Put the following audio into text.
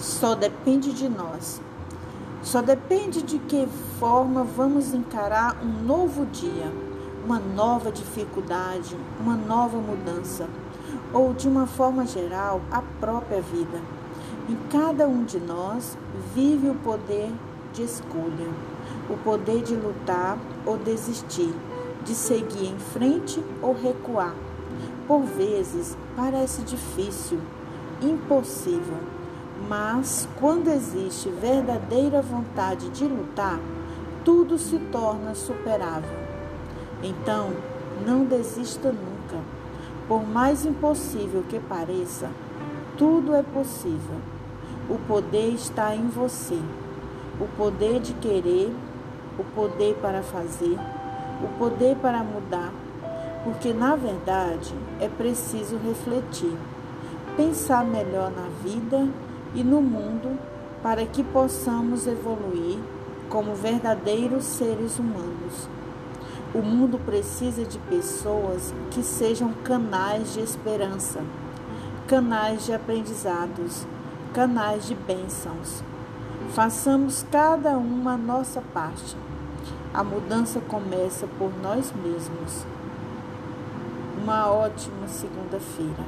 Só depende de nós. Só depende de que forma vamos encarar um novo dia, uma nova dificuldade, uma nova mudança, ou de uma forma geral, a própria vida. Em cada um de nós vive o poder de escolha, o poder de lutar ou desistir, de seguir em frente ou recuar. Por vezes parece difícil, impossível, mas quando existe verdadeira vontade de lutar, tudo se torna superável. Então, não desista nunca. Por mais impossível que pareça, tudo é possível. O poder está em você. O poder de querer, o poder para fazer, o poder para mudar. Porque, na verdade, é preciso refletir, pensar melhor na vida e no mundo para que possamos evoluir como verdadeiros seres humanos. O mundo precisa de pessoas que sejam canais de esperança, canais de aprendizados, canais de bênçãos. Façamos cada uma a nossa parte. A mudança começa por nós mesmos. Uma ótima segunda-feira.